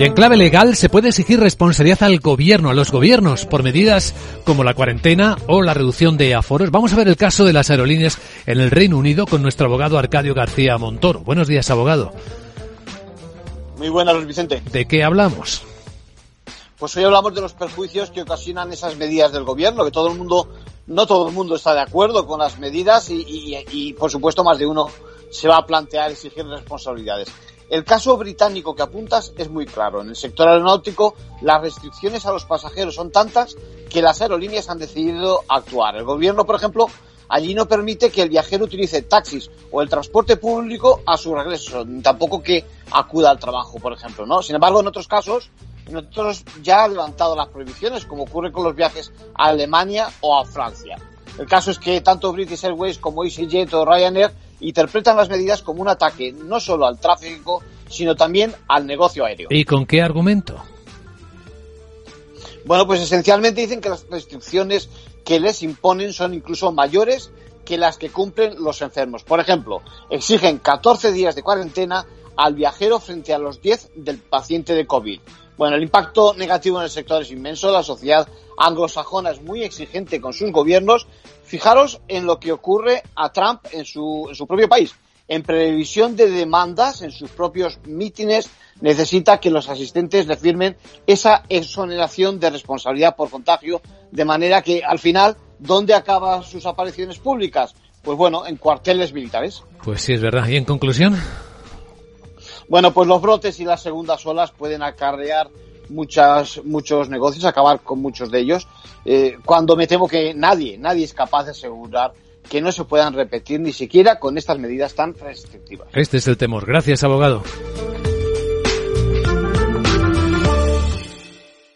Y en clave legal se puede exigir responsabilidad al gobierno, a los gobiernos, por medidas como la cuarentena o la reducción de aforos. Vamos a ver el caso de las aerolíneas en el Reino Unido con nuestro abogado Arcadio García Montoro. Buenos días, abogado. Muy buenas, Vicente. ¿De qué hablamos? Pues hoy hablamos de los perjuicios que ocasionan esas medidas del gobierno, que todo el mundo, no todo el mundo está de acuerdo con las medidas y, y, y por supuesto más de uno se va a plantear exigir responsabilidades. El caso británico que apuntas es muy claro. En el sector aeronáutico, las restricciones a los pasajeros son tantas que las aerolíneas han decidido actuar. El gobierno, por ejemplo, allí no permite que el viajero utilice taxis o el transporte público a su regreso, ni tampoco que acuda al trabajo, por ejemplo, ¿no? Sin embargo, en otros casos, en otros ya ha levantado las prohibiciones, como ocurre con los viajes a Alemania o a Francia. El caso es que tanto British Airways como EasyJet o Ryanair interpretan las medidas como un ataque no solo al tráfico, sino también al negocio aéreo. ¿Y con qué argumento? Bueno, pues esencialmente dicen que las restricciones que les imponen son incluso mayores que las que cumplen los enfermos. Por ejemplo, exigen 14 días de cuarentena al viajero frente a los 10 del paciente de COVID. Bueno, el impacto negativo en el sector es inmenso. La sociedad anglosajona es muy exigente con sus gobiernos. Fijaros en lo que ocurre a Trump en su, en su propio país. En previsión de demandas en sus propios mítines, necesita que los asistentes le firmen esa exoneración de responsabilidad por contagio, de manera que al final, ¿dónde acaban sus apariciones públicas? Pues bueno, en cuarteles militares. Pues sí, es verdad. ¿Y en conclusión? Bueno, pues los brotes y las segundas olas pueden acarrear muchas, muchos negocios, acabar con muchos de ellos, eh, cuando me temo que nadie, nadie es capaz de asegurar que no se puedan repetir ni siquiera con estas medidas tan restrictivas. Este es el temor. Gracias, abogado.